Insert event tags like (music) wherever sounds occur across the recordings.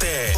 957.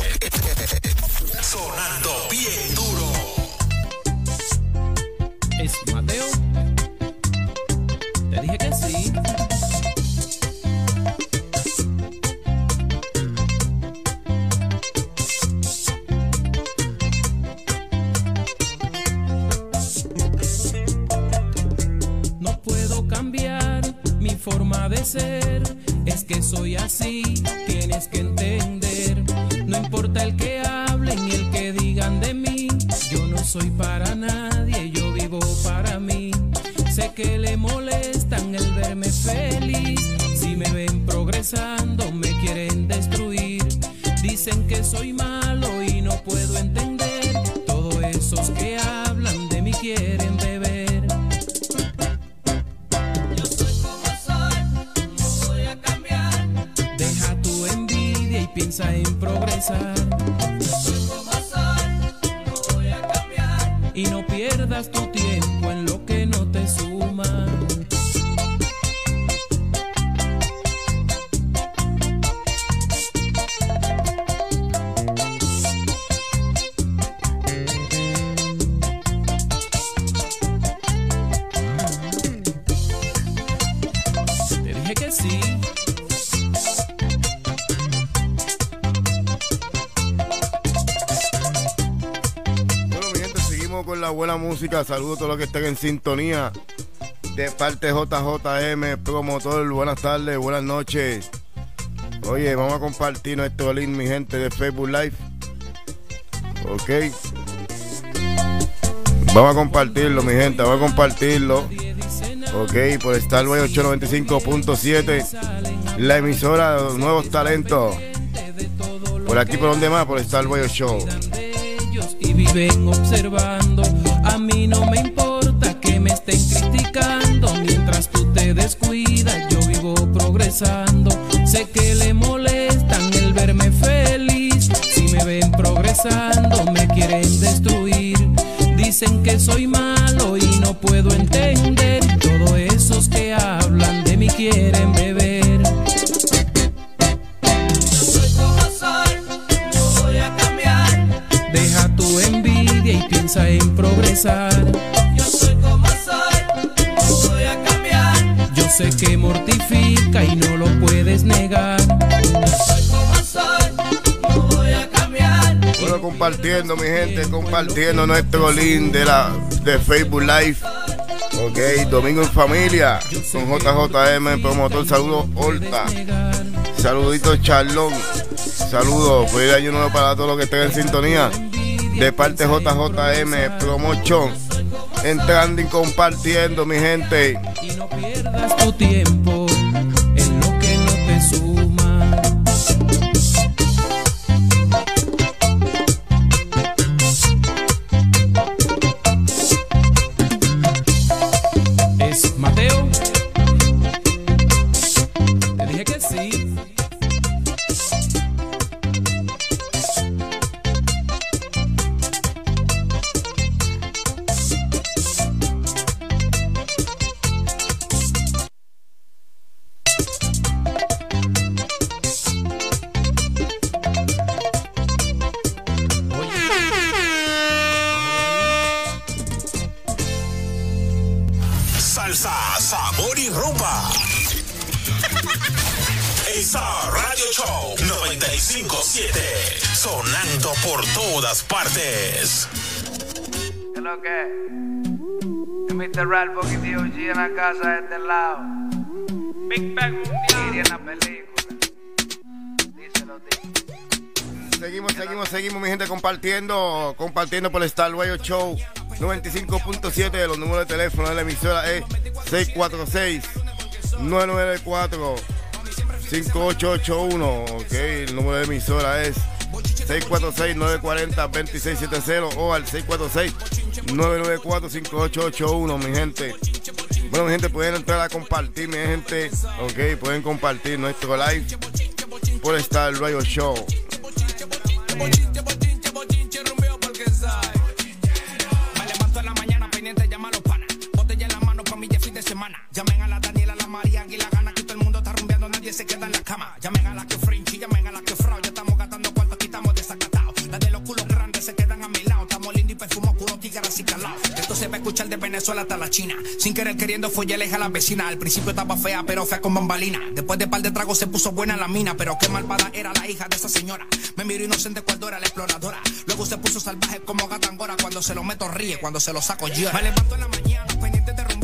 Piensa en progresar. Yo soy como soy, no voy a cambiar. Y no pierdas tu música. Saludos a todos los que estén en sintonía. De parte JJM, promotor. Buenas tardes, buenas noches. Oye, vamos a compartir nuestro link, mi gente, de Facebook Live. Ok. Vamos a compartirlo, mi gente, vamos a compartirlo. Ok, por Starway 895.7, la emisora de los nuevos talentos. Por aquí, por donde más, por Starway Show. y viven observando. A mí no me importa que me estén criticando. Mientras tú te descuidas, yo vivo progresando. Sé que le molestan el verme feliz. Si me ven progresando, me quieren destruir. Dicen que soy malo y no puedo entender. Todos esos que hablan de mí quieren beber. Piensa en progresar. Yo soy como soy, no voy a cambiar. Yo sé que mortifica y no lo puedes negar. Yo soy como soy, no voy a cambiar. Bueno, compartiendo, mi gente, compartiendo nuestro link de la de Facebook Live. Ok, Domingo en Familia, con JJM, promotor, saludos Horta, saluditos Charlón, saludos, feliz año nuevo para todos los que estén en sintonía. De parte JJM, promoción, entrando y compartiendo, mi gente. Y no pierdas tu tiempo de este lado. Big Bang Mundial. en la película. Díselo, tío. Seguimos, seguimos, seguimos, mi gente, compartiendo, compartiendo por el Star Radio Show 95.7. Los números de teléfono de la emisora es 646 994 5881. Ok, el número de emisora es 646-940-2670 o al 646-994-5881, mi gente. Bueno, mi gente, pueden entrar a compartir, mi gente. Ok, pueden compartir nuestro live por Star Radio Show. La China. Sin querer queriendo ya a la vecina. Al principio estaba fea, pero fea con bambalina. Después de par de tragos se puso buena la mina. Pero qué malvada era la hija de esa señora. Me miró inocente cuando era la exploradora. Luego se puso salvaje como gata angora. Cuando se lo meto ríe, cuando se lo saco yo. Me levanto en la mañana pendiente de rumbia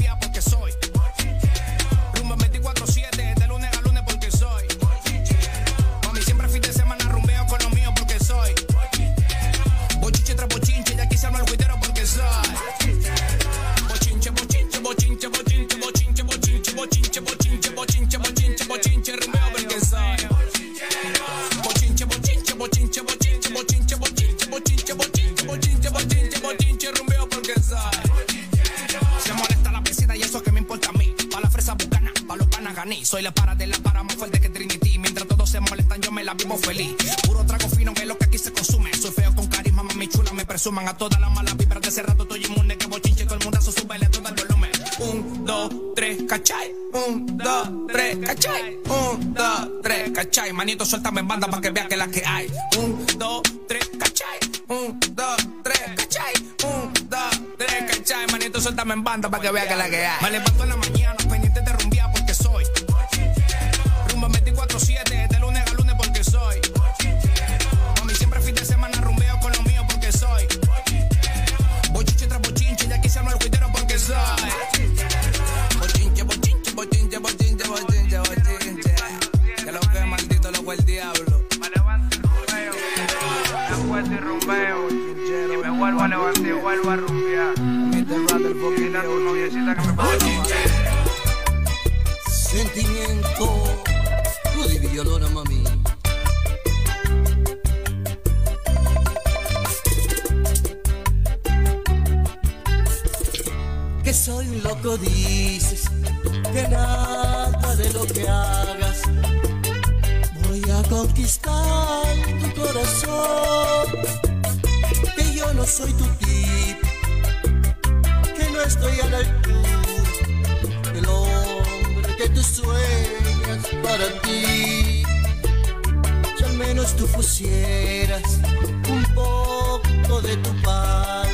presuman a todas las malas vibras de ese rato. Estoy inmune, que bochinche, todo el mundo se sube, le todo el volumen. Un, dos, tres, cachai. Un, dos, tres, cachai. Un, dos, tres, cachai. Manito, suéltame en banda para que vea que la que hay. Un, dos, tres, cachai. Un, dos, tres, cachai. Un, dos, tres, cachai. Manito, suéltame en banda para que vea que la que hay. Me levanto en la mañana vuelvo a rumbear. Mira tu noviecita que me pone Sentimiento, Rudy Villalona, mami. Que soy un loco, dices, que nada de lo que hagas voy a conquistar tu corazón. Que yo no soy tu que no estoy a la altura del hombre que tú sueñas para ti. Si al menos tú pusieras un poco de tu paz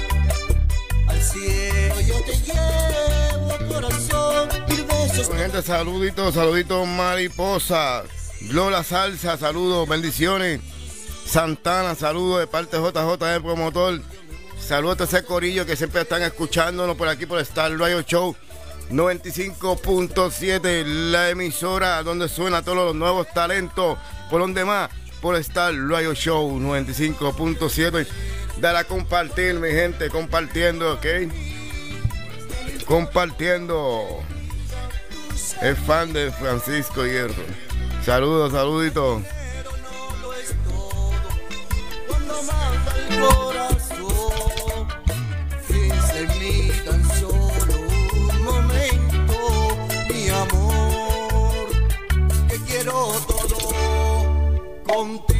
al cielo, yo te llevo corazón mil besos. Mi gente, saluditos, saluditos, mariposas. Lola Salsa, saludos, bendiciones. Santana, saludos de parte de JJ del promotor. Saludos a ese corillo que siempre están escuchándonos por aquí por Star Radio Show 95.7, la emisora donde suena todos los nuevos talentos. Por donde más, por Star Radio Show 95.7. Dale a compartir, mi gente, compartiendo, ¿ok? Compartiendo. Es fan de Francisco Hierro. Saludos, saluditos. ponte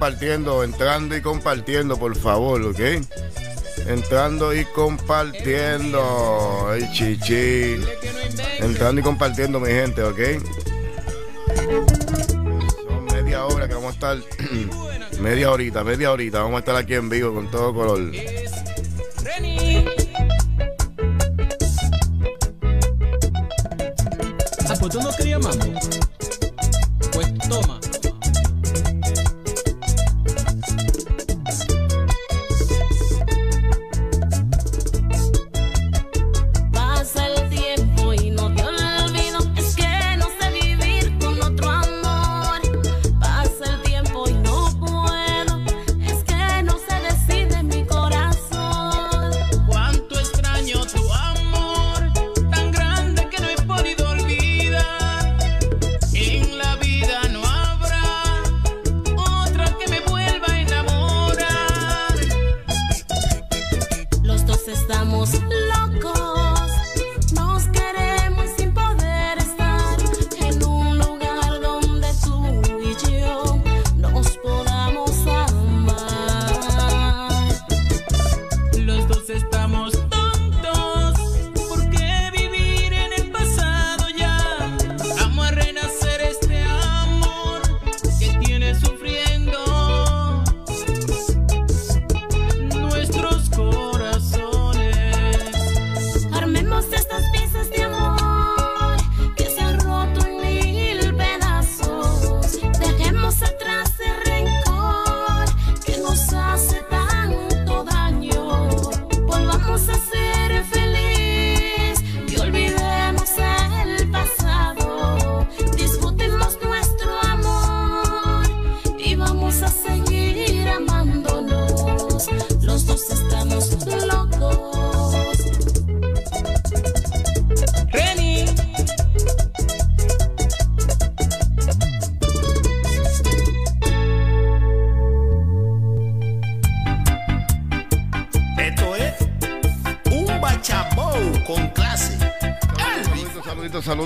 compartiendo, entrando y compartiendo, por favor, ¿ok? Entrando y compartiendo. Ay, chichi. Entrando y compartiendo, mi gente, ¿ok? Son media hora que vamos a estar. (clears throat) media horita, media horita. Vamos a estar aquí en vivo con todo color. Ah, pues tú no querías mambo.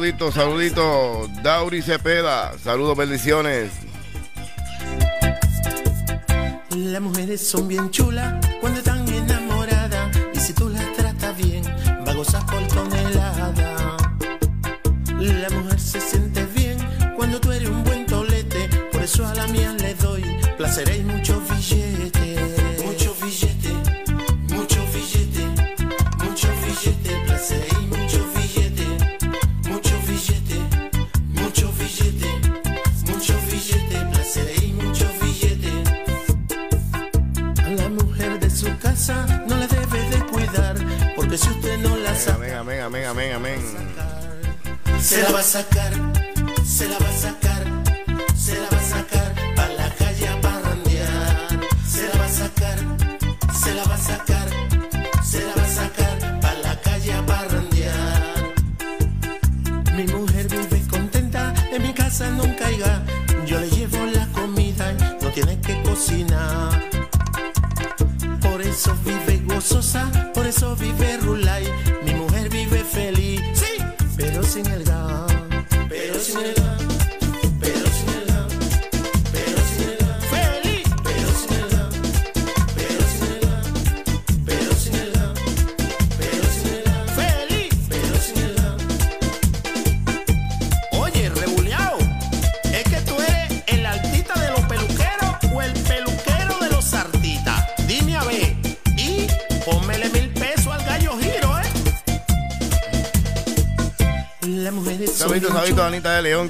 saluditos, saluditos. Dauri Cepeda, saludos, bendiciones. Las mujeres son bien chulas cuando están enamoradas. Y si tú las tratas bien, va a gozar por tonelada. La mujer se siente bien cuando tú eres un buen tolete. Por eso a la mía le doy placer y sosa, por eso vive ruido.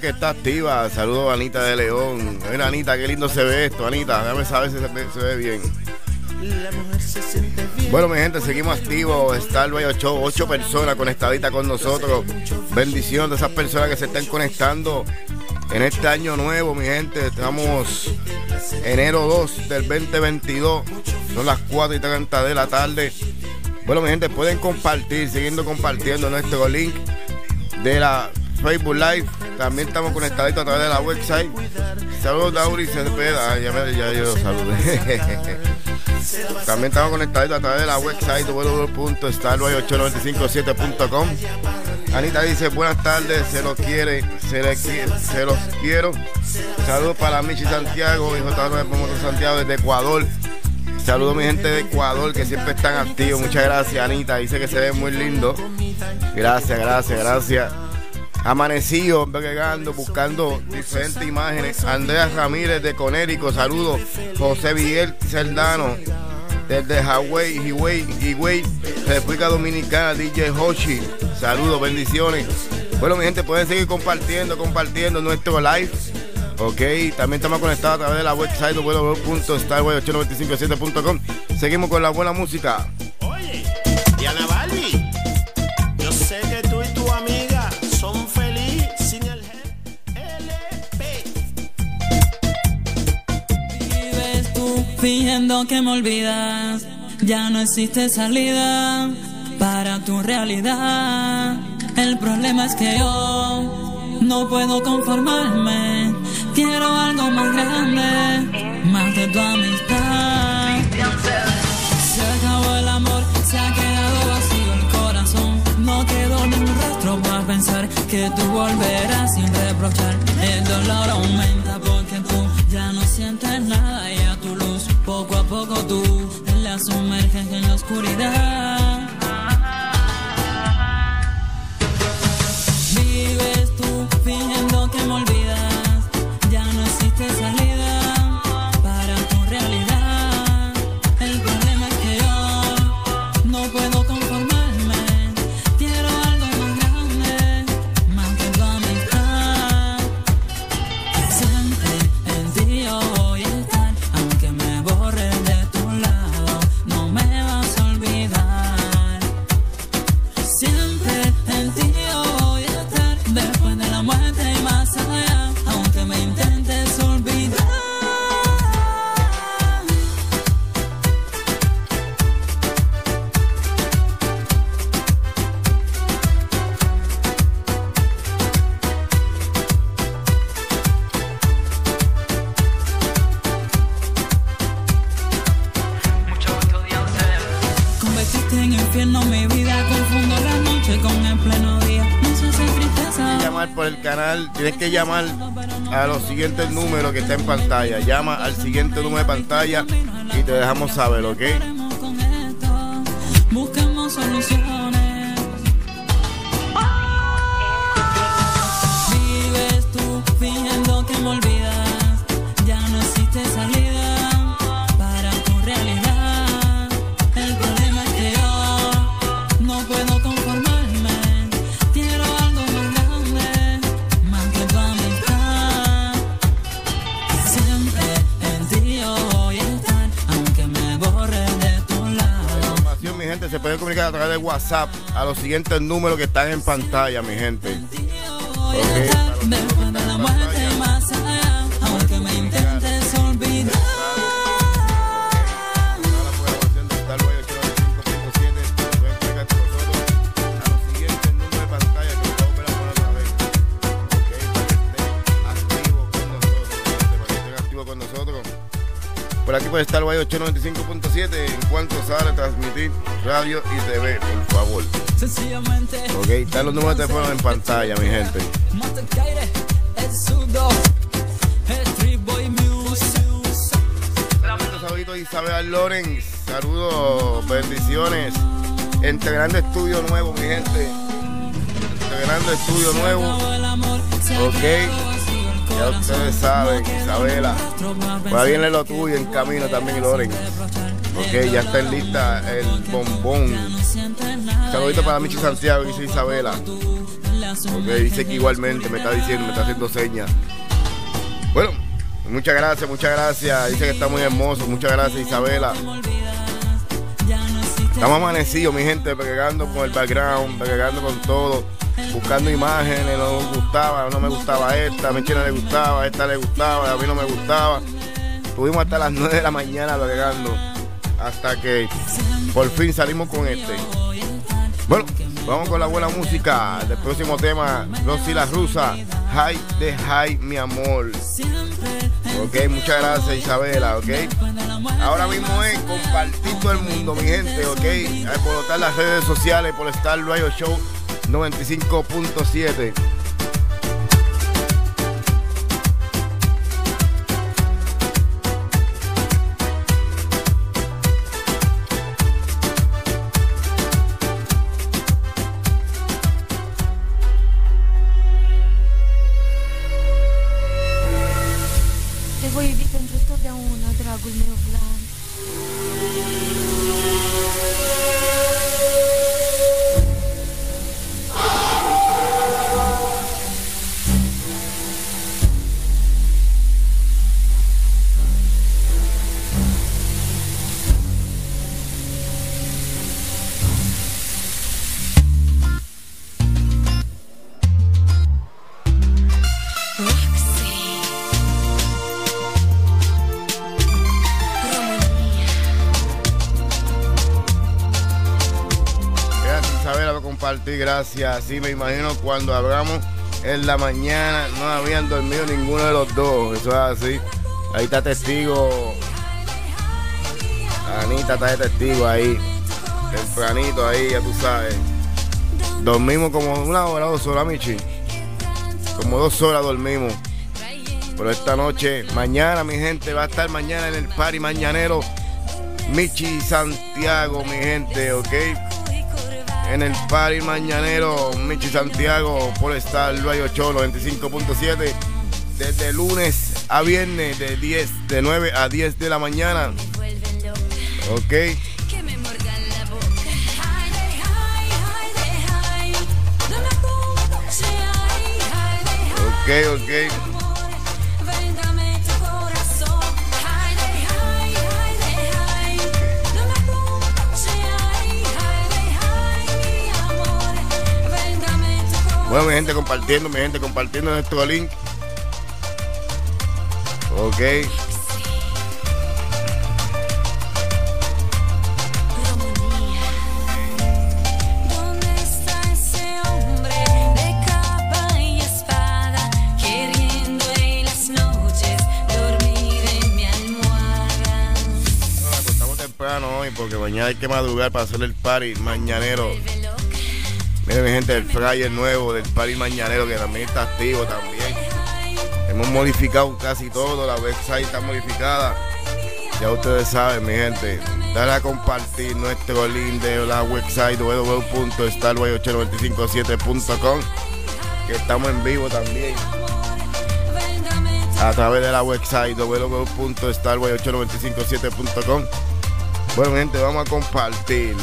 que está activa. Saludos a Anita de León. Mira, Anita, qué lindo se ve esto, Anita. Déjame saber si se ve, se ve bien. Bueno, mi gente, seguimos activos. Está el Bello Show, ocho personas conectaditas con nosotros. Bendición de esas personas que se están conectando en este año nuevo, mi gente. Estamos enero 2 del 2022. Son las 4 y 30 de la tarde. Bueno, mi gente, pueden compartir, siguiendo compartiendo nuestro link de la Facebook Live. También estamos conectaditos a través de la website. Saludos, Dauri Cepeda. Ah, ya, ya yo saludé. (laughs) También estamos conectaditos a través de la website www.starway8957.com. Anita dice, buenas tardes, se los quiere, se, los quiero. Saludos para Michi Santiago, hijo de Santiago desde Ecuador. Saludos mi gente de Ecuador que siempre están activos. Muchas gracias Anita, dice que se ve muy lindo. Gracias, gracias, gracias. Amanecido, bregando, buscando diferentes imágenes. Andrea Ramírez de Conérico, saludos. José Miguel Cerdano desde Hawái, Higüey, Higüey, República Dominicana, DJ Hoshi. Saludos, bendiciones. Bueno, mi gente, pueden seguir compartiendo, compartiendo nuestro live. Ok, también estamos conectados a través de la website www.starway8957.com. Seguimos con la buena música. Fingiendo que me olvidas. Ya no existe salida para tu realidad. El problema es que yo no puedo conformarme. Quiero algo más grande, más de tu amistad. Se acabó el amor, se ha quedado vacío el corazón. No quedó ni un rastro para pensar que tú volverás sin reprochar. El dolor aumenta porque tú ya no sientes nada y a tu luz poco tú la sumerges en la oscuridad. Vives tú fingiendo que me olvidas. Tienes que llamar a los siguientes números que está en pantalla. Llama al siguiente número de pantalla y te dejamos saber, ¿ok? busquemos soluciones. WhatsApp a los siguientes números que están en pantalla, mi gente. Estar el 895.7 en cuanto sale transmitir radio y TV, por favor. Sencillamente, Ok, están los números de teléfono en pantalla, mi gente. Saluditos Isabel Lorenz, saludos, bendiciones. Integrando estudio nuevo, mi gente. Integrando estudio nuevo. Ok. Ya ustedes saben, Isabela. Por ahí viene lo tuyo en camino también, Loren. Ok, ya está en lista el bombón. Saludito para Michi Santiago, dice Isabela. Ok, dice que igualmente me está diciendo, me está haciendo señas. Bueno, muchas gracias, muchas gracias. Dice que está muy hermoso. Muchas gracias, Isabela. Estamos amanecidos, mi gente, pegando con el background, pegando con todo, buscando imágenes, no nos gustaba, no me gustaba esta, a mi china le gustaba, a esta le gustaba, a mí no me gustaba. Estuvimos hasta las (laughs) 9 de la mañana pegando, hasta que por fin salimos con este. Bueno, vamos con la buena música del próximo tema, Rosy la Rusa, High de High, mi amor. Ok, muchas gracias Isabela, ok. Ahora mismo es compartir todo el mundo, mi gente, ok. Por estar las redes sociales, por estar Radio Show 95.7. gracias. Sí, me imagino cuando hablamos en la mañana no habían dormido ninguno de los dos. Eso es así. Ahí está testigo. Anita está de testigo ahí. Tempranito ahí, ya tú sabes. Dormimos como una hora, dos horas, Michi. Como dos horas dormimos. Pero esta noche, mañana, mi gente, va a estar mañana en el party mañanero. Michi Santiago, mi gente, ¿ok? En el party mañanero Michi Santiago por estar Radio Show 95.7 desde lunes a viernes de 10 de 9 a 10 de la mañana. Ok. Ok ok Bueno, mi gente compartiendo, mi gente compartiendo nuestro link. Ok. Porque mañana hay que madrugar para hacer el party mañanero. Miren mi gente, el flyer nuevo del party mañanero que también está activo también. Hemos modificado casi todo, la website está modificada. Ya ustedes saben, mi gente. Dale a compartir nuestro link de la website www.starway895.7.com que estamos en vivo también a través de la website www.starway895.7.com Bueno, gente, vamos a compartir.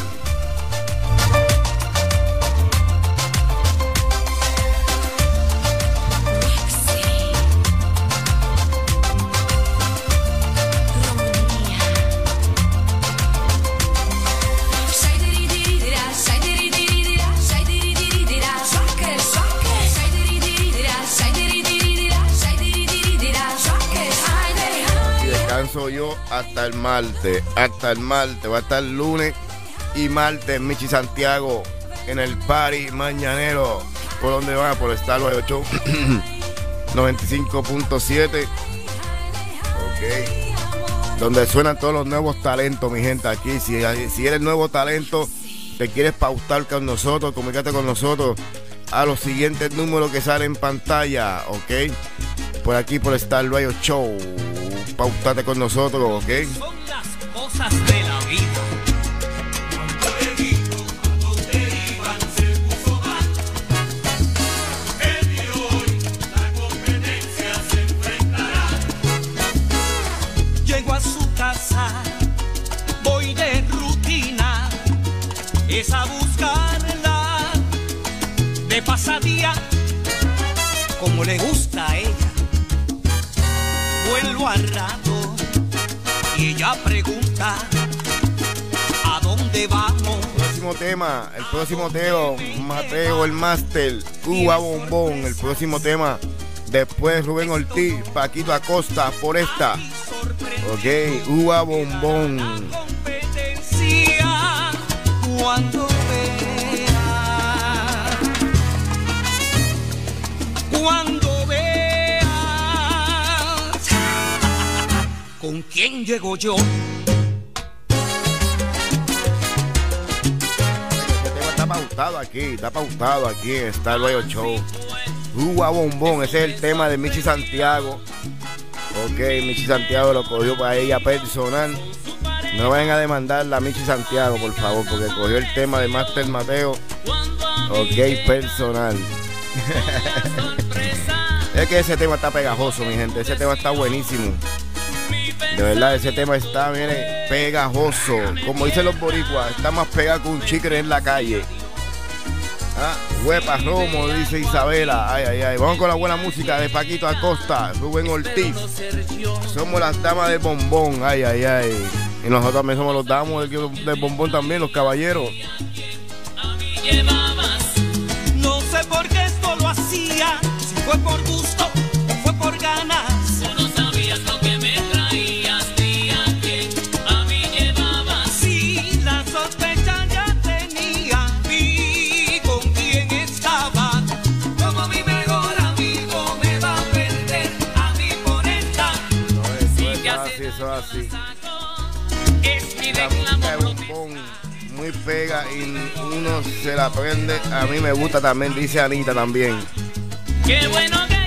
Hasta el martes. Hasta el martes. Va a estar lunes y martes Michi Santiago en el party mañanero. ¿Por donde va? Por Star 8 95.7. (clears throat) Ok. Donde suenan todos los nuevos talentos, mi gente, aquí. Si, si eres nuevo talento, te quieres pautar con nosotros, comunícate con nosotros a los siguientes números que salen en pantalla, ¿ok? Por aquí, por Star Show. Pautate con nosotros, ¿ok? Son las cosas de la vida. Voy de rutina, es a buscarla de pasadía, como le gusta a. Vuelvo al rato y ella pregunta a dónde vamos. Próximo tema, el próximo tema, Mateo el Master, Cuba Bombón, el próximo tema. Después Rubén Ortiz, Paquito Acosta, por esta. Ok, Uva Bombón. cuando vea cuando con quién llego yo Este tema está pautado. aquí, está pautado aquí en Star Royal Show. Uva Bombón, ese es el tema de Michi Santiago. Ok, Michi Santiago lo cogió para ella personal. No vayan a demandar a Michi Santiago, por favor, porque cogió el tema de Master Mateo. Ok, personal. (laughs) es que ese tema está pegajoso, mi gente. Ese tema está buenísimo. De verdad, ese tema está, mire, pegajoso. Como dicen los boricuas, está más pegado que un chicle en la calle. Ah, huepa Romo, dice Isabela. Ay, ay, ay. Vamos con la buena música de Paquito Acosta, Rubén Ortiz. Somos las damas del bombón. Ay, ay, ay. Y nosotros también somos los damos del bombón también, los caballeros. No sé por qué esto lo hacía, si fue por gusto La música muy pega y uno se la prende. A mí me gusta también, dice Anita también. Qué bueno que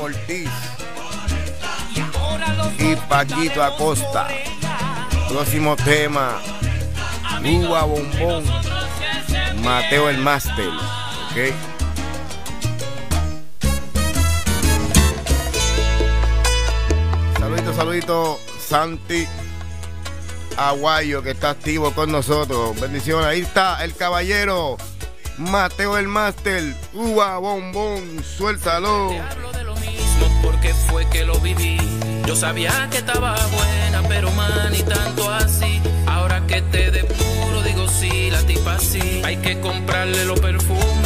Ortiz Y Paquito Acosta. Próximo tema. Uva Bombón. Mateo el Máster. Ok. Saludito, saludito, Santi Aguayo, que está activo con nosotros. Bendiciones. Ahí está el caballero Mateo el Máster. Uva Bombón. Suéltalo. Porque fue que lo viví. Yo sabía que estaba buena, pero man, y tanto así. Ahora que te depuro, digo sí, la tipa sí. Hay que comprarle los perfumes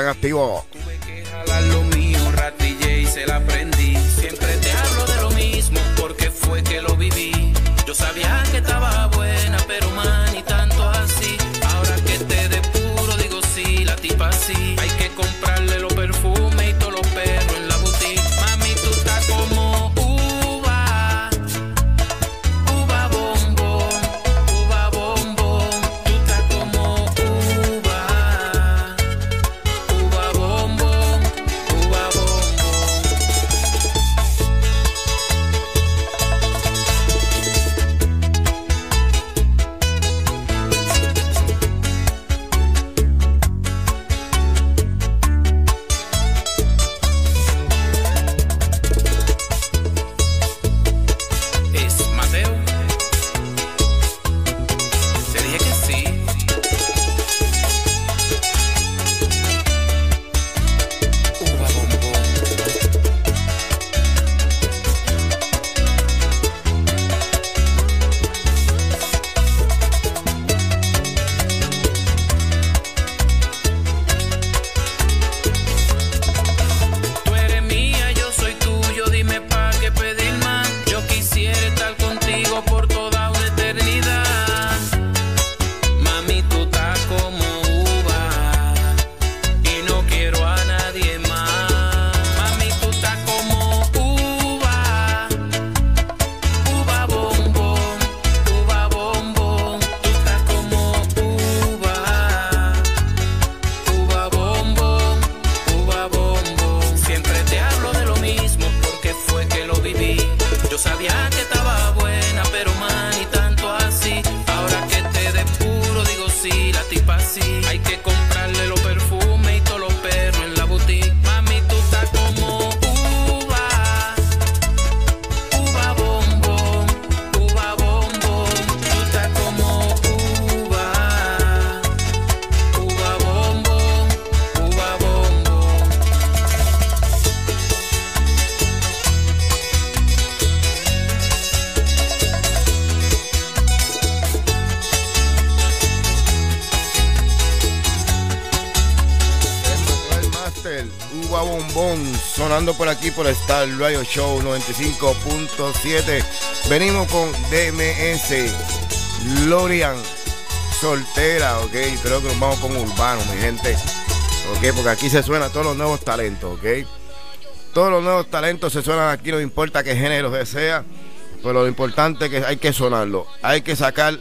están activos. Por aquí por Star Radio Show 95.7. Venimos con DMS, Lorian, soltera, ok. Creo que nos vamos con Urbano, mi gente. Ok, porque aquí se suena todos los nuevos talentos, ok. Todos los nuevos talentos se suenan aquí, no importa qué género sea. Pero lo importante es que hay que sonarlo. Hay que sacar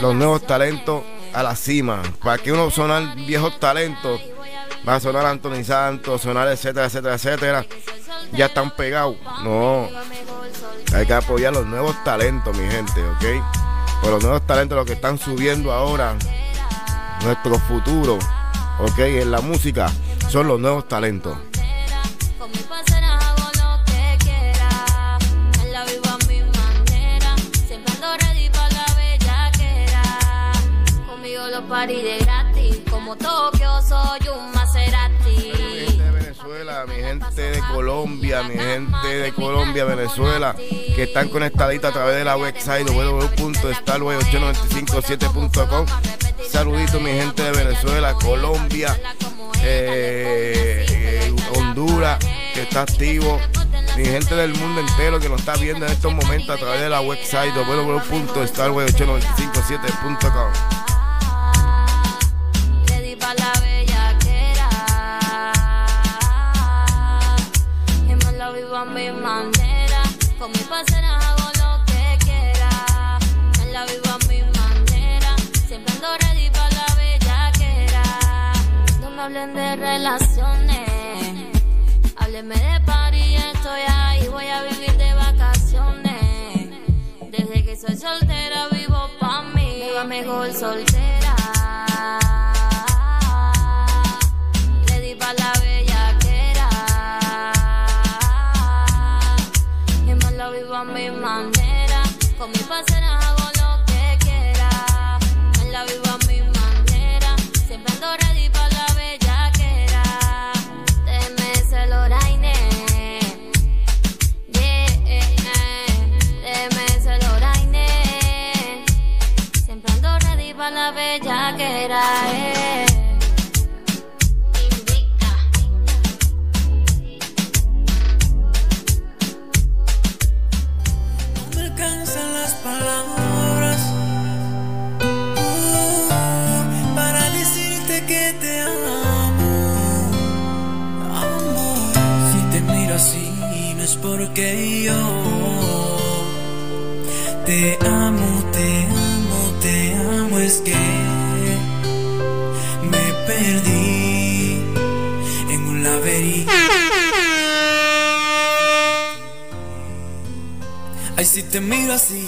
los nuevos talentos a la cima. Para que uno sonar viejos talentos, va a sonar Anthony Santos, sonar etcétera, etcétera, etcétera. Ya están pegados. No. Hay que apoyar los nuevos talentos, mi gente, ¿ok? Pues los nuevos talentos, los que están subiendo ahora, nuestro futuro, ¿ok? En la música, son los nuevos talentos. Con mi parcera hago lo que quiera. Me la vivo a mi manera. Siempre ando ready pa' la bellaquera. Conmigo los paris de gratis. Como Tokio soy un de Colombia, mi gente de Colombia, Venezuela, que están conectaditos a través de la website www.starway8957.com. Saludito mi gente de Venezuela, Colombia, eh, Honduras, que está activo. Mi gente del mundo entero que nos está viendo en estos momentos a través de la website www.starway8957.com. Con mi parcera hago lo que quiera. Me la vivo a mi manera. Siempre ando ready pa' la bellaquera. No me hablen de relaciones. Háblenme de party, estoy ahí. Voy a vivir de vacaciones. Desde que soy soltera vivo pa' mí. Me va mejor soltera. Manera. Con mi parcera hago lo que quiera. Me la vivo a mi manera. Siempre ando ready pa' la bellaquera. TMS Loraine. Yeah, TMS Loraine. Siempre ando ready pa' la bellaquera. Porque yo te amo, te amo, te amo. Es que me perdí en un laberinto. Ay, si te miro así.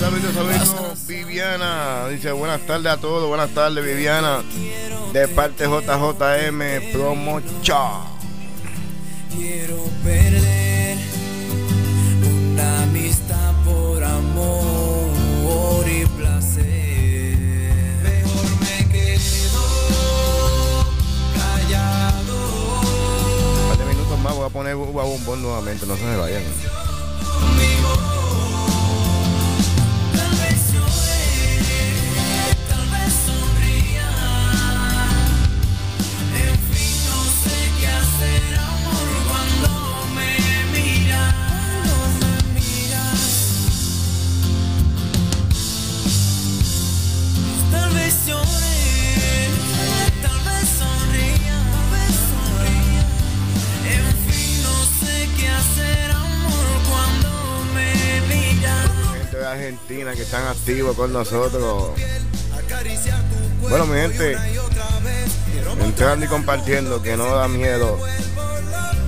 Saludos, saludos, Viviana. Dice buenas tardes a todos, buenas tardes, Viviana. De parte JJM Promo Cha. Quiero perder nuevamente, no se me vayan. Con nosotros. Bueno, mi gente, entrando y compartiendo, que no da miedo,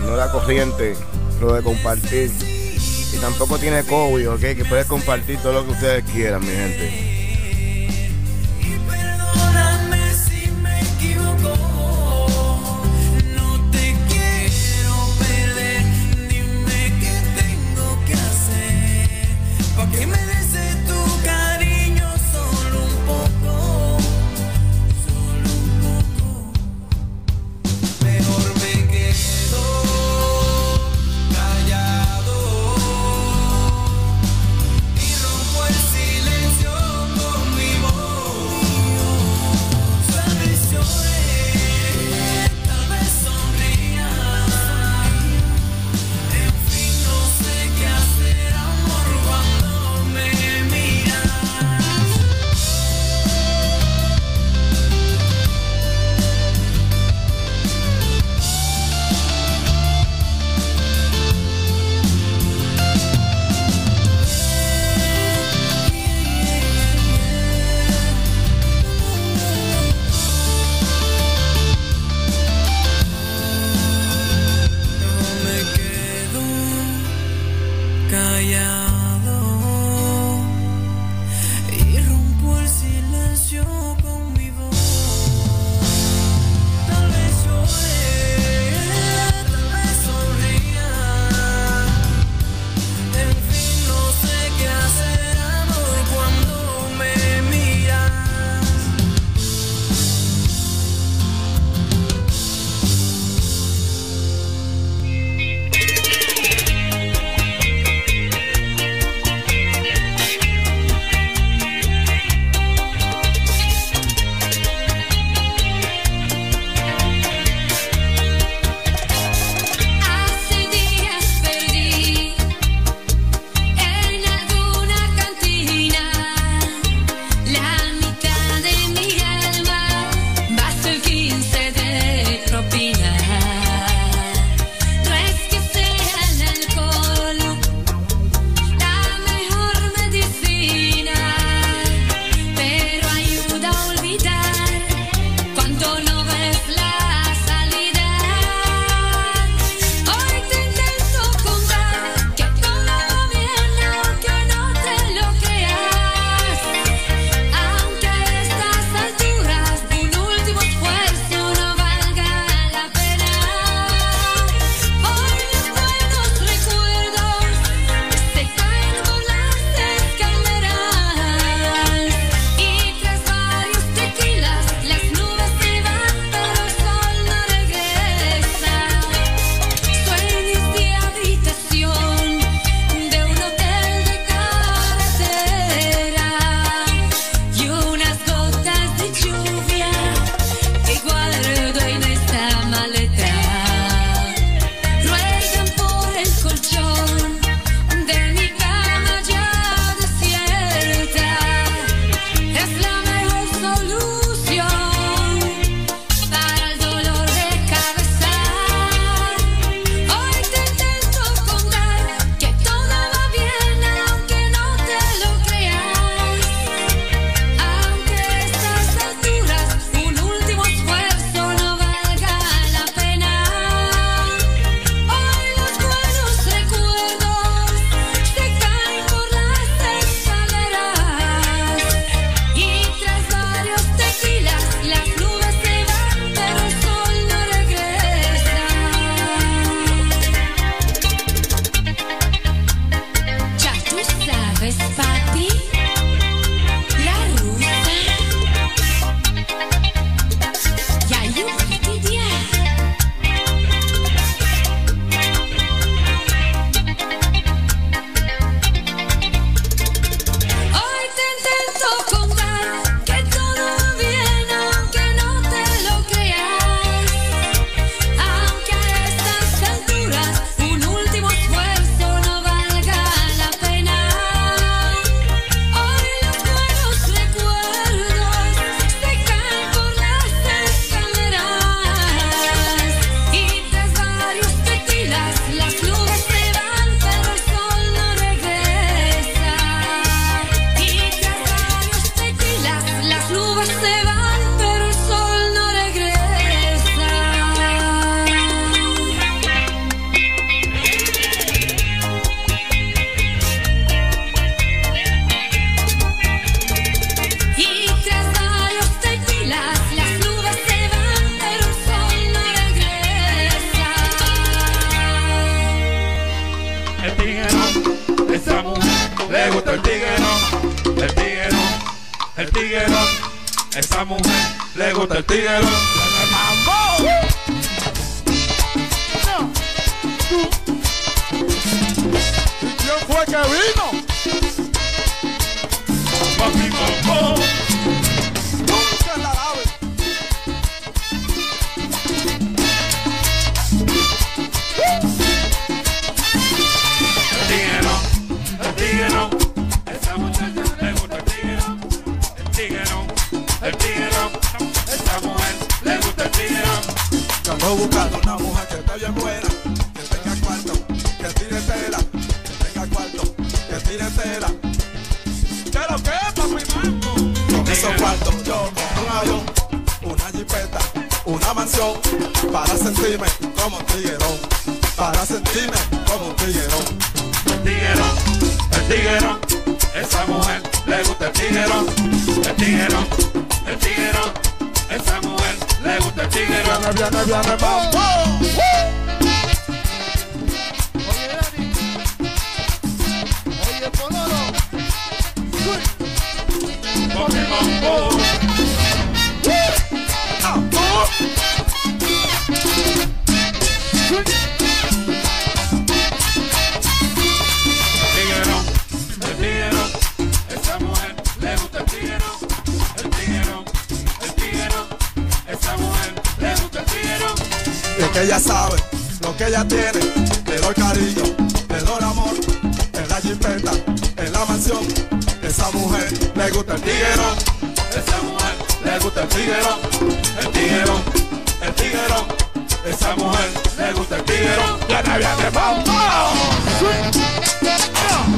no da corriente lo de compartir. Y tampoco tiene COVID, ¿ok? Que puedes compartir todo lo que ustedes quieran, mi gente. El tiguero, esa mujer le gusta el tiguero. El tiguero, el tiguero, esa mujer le gusta el tiguero. Viene, viene, viene, mambo. Oye, Pololo. Mambo. Tiguero, que ella sabe lo que ella tiene. Le doy cariño, le doy amor. En la jipeta, en la mansión. Esa mujer le gusta el tiguero. Esa mujer le gusta el tiguero. El tiguero, el tiguero, esa mujer le gusta el tiguero. Viene, viene, mambo. El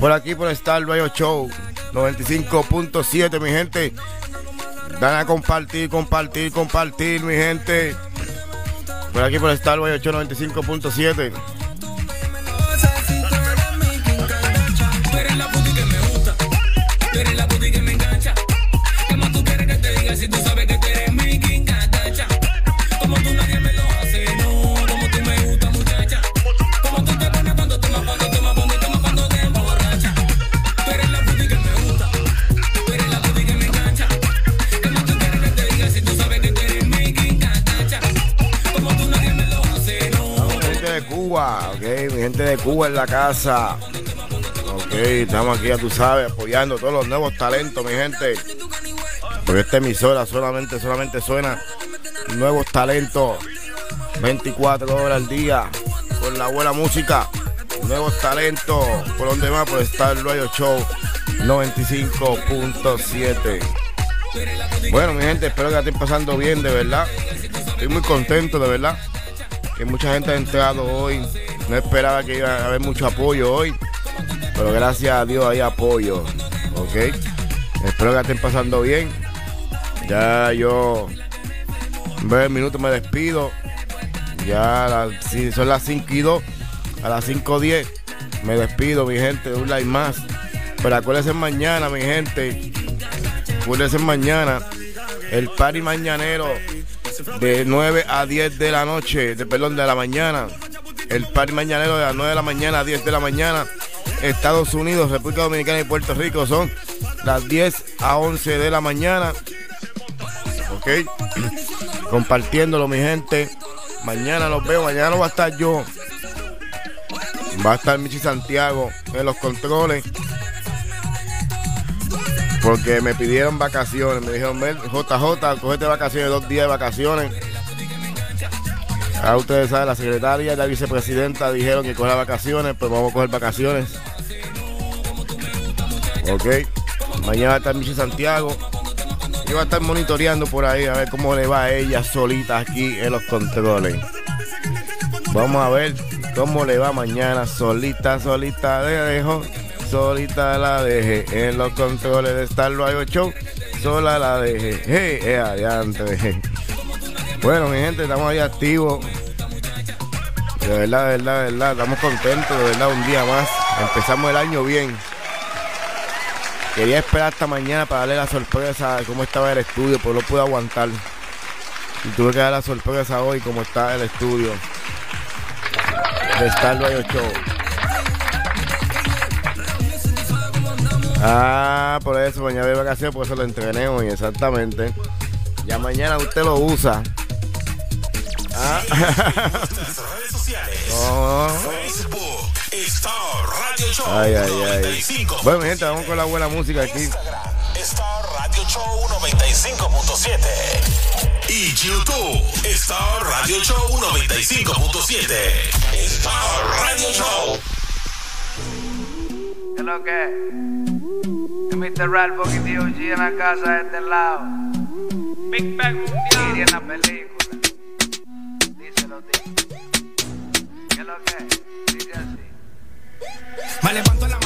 Por aquí, por Star Radio Show 95.7, mi gente. Dan a compartir, compartir, compartir, mi gente. Por aquí, por Star Radio Show 95.7. gente de Cuba en la casa. Ok, estamos aquí, ya tú sabes, apoyando todos los nuevos talentos, mi gente. Porque esta emisora solamente, solamente suena nuevos talentos. 24 horas al día, con la buena música. nuevos talentos. ¿Por donde más? Por Star Radio Show 95.7. Bueno, mi gente, espero que estén pasando bien, de verdad. Estoy muy contento, de verdad. Que mucha gente ha entrado hoy. No esperaba que iba a haber mucho apoyo hoy. Pero gracias a Dios hay apoyo. ¿Ok? Espero que estén pasando bien. Ya yo en breve minutos me despido. Ya si son las 5 y 2, a las 5.10 me despido, mi gente, de un like más. Pero acuérdense mañana, mi gente. Acuérdense mañana. El party mañanero de 9 a 10 de la noche, de perdón, de la mañana. El party mañanero de las 9 de la mañana a 10 de la mañana. Estados Unidos, República Dominicana y Puerto Rico son las 10 a 11 de la mañana. Ok. (clears throat) Compartiéndolo, mi gente. Mañana los veo. Mañana no va a estar yo. Va a estar Michi Santiago en los controles. Porque me pidieron vacaciones. Me dijeron, JJ, cogete vacaciones, dos días de vacaciones. Ahora ustedes saben, la secretaria y la vicepresidenta dijeron que cogiera vacaciones, pues vamos a coger vacaciones. Ok. Mañana va a estar Michi Santiago. Yo voy a estar monitoreando por ahí a ver cómo le va a ella solita aquí en los controles. Vamos a ver cómo le va mañana solita, solita de dejo. Solita la dejé en los controles de Star Radio Show. Sola la dejé. Hey, eh, adiante. Bueno, mi gente, estamos ahí activos. De verdad, de verdad, de verdad, estamos contentos, de verdad, un día más. Empezamos el año bien. Quería esperar hasta mañana para darle la sorpresa de cómo estaba el estudio, pero no pude aguantar. Y tuve que dar la sorpresa hoy cómo está el estudio de Star Radio Show. Ah, por eso mañana de vacaciones, por eso lo entrené hoy, exactamente. Ya mañana usted lo usa. Ah. redes sociales. Oh. Facebook, Star Radio Show Ay, ay, ay. 95. Bueno, gente, vamos con la buena música aquí. Star Radio Show 95.7. Y YouTube, Star Radio Show 95.7. Star Radio Show. ¿Qué es lo que? Es Mr. Ralph y DOG en la casa de este lado. Big Bang Mundial. en la película. Me levanto en la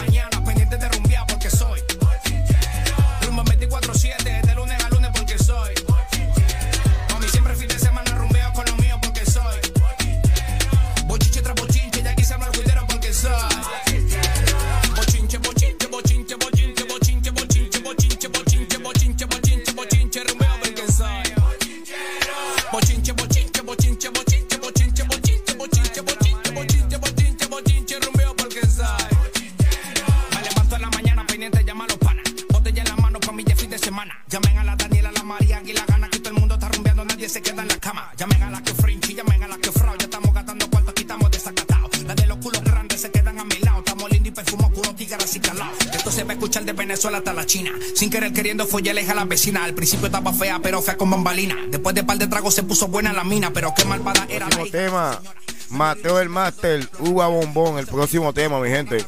queriendo follarles a la vecina. Al principio estaba fea, pero fea con bambalina. Después de par de tragos se puso buena la mina, pero qué malvada era la Próximo tema. Mateo el Master, Uva Bombón, el próximo tema, mi gente.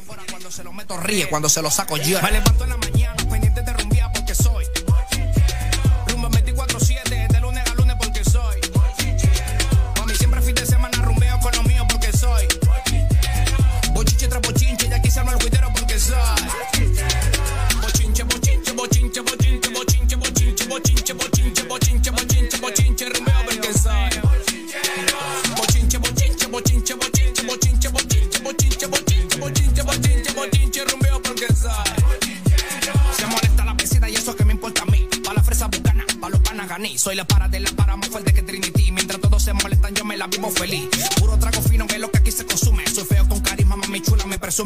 se lo meto ríe cuando se lo saco yo. Me levanto en la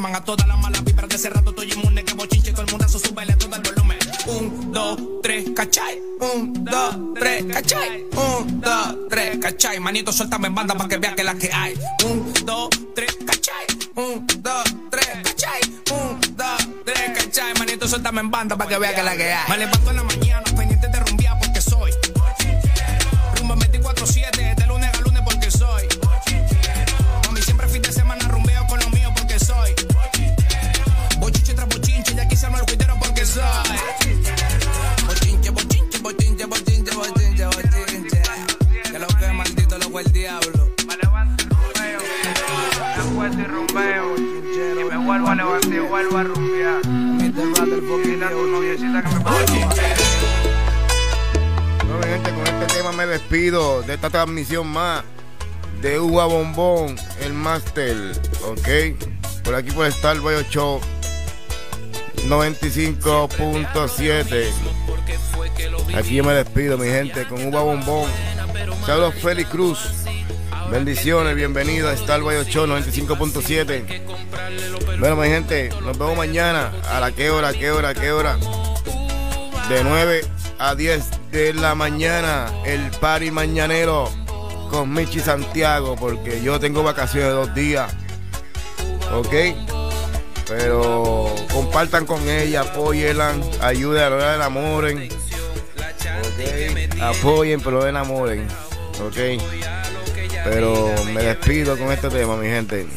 presuman a todas las malas vibras de ese rato. Estoy inmune que bochinche, todo el mundo se sube, le todo el volumen. Un, dos, tres, cachai. Un, dos, tres, cachai. Un, dos, tres, cachai. Manito, suéltame en banda para que vea que la que hay. Un, dos, tres, cachai. Un, dos, tres, cachai. Un, dos, tres, cachai. Manito, suéltame en banda para que vea que la que hay. Me en la mañana de esta transmisión más de Uva Bombón, el Master, ¿ok? Por aquí por Star Boy Show 95.7. Aquí yo me despido, mi gente, con Uva Bombón. Saludos Félix Cruz. Bendiciones, bienvenido a Star Boy Show 95.7. Bueno, mi gente, nos vemos mañana. ¿A la qué hora, qué hora, qué hora? De 9 a 10 de la mañana, el party mañanero con Michi Santiago, porque yo tengo vacaciones de dos días. ¿Ok? Pero compartan con ella, apóyenla, ayuden, no la enamoren. ¿Ok? Apoyen, pero enamoren. ¿Ok? Pero me despido con este tema, mi gente.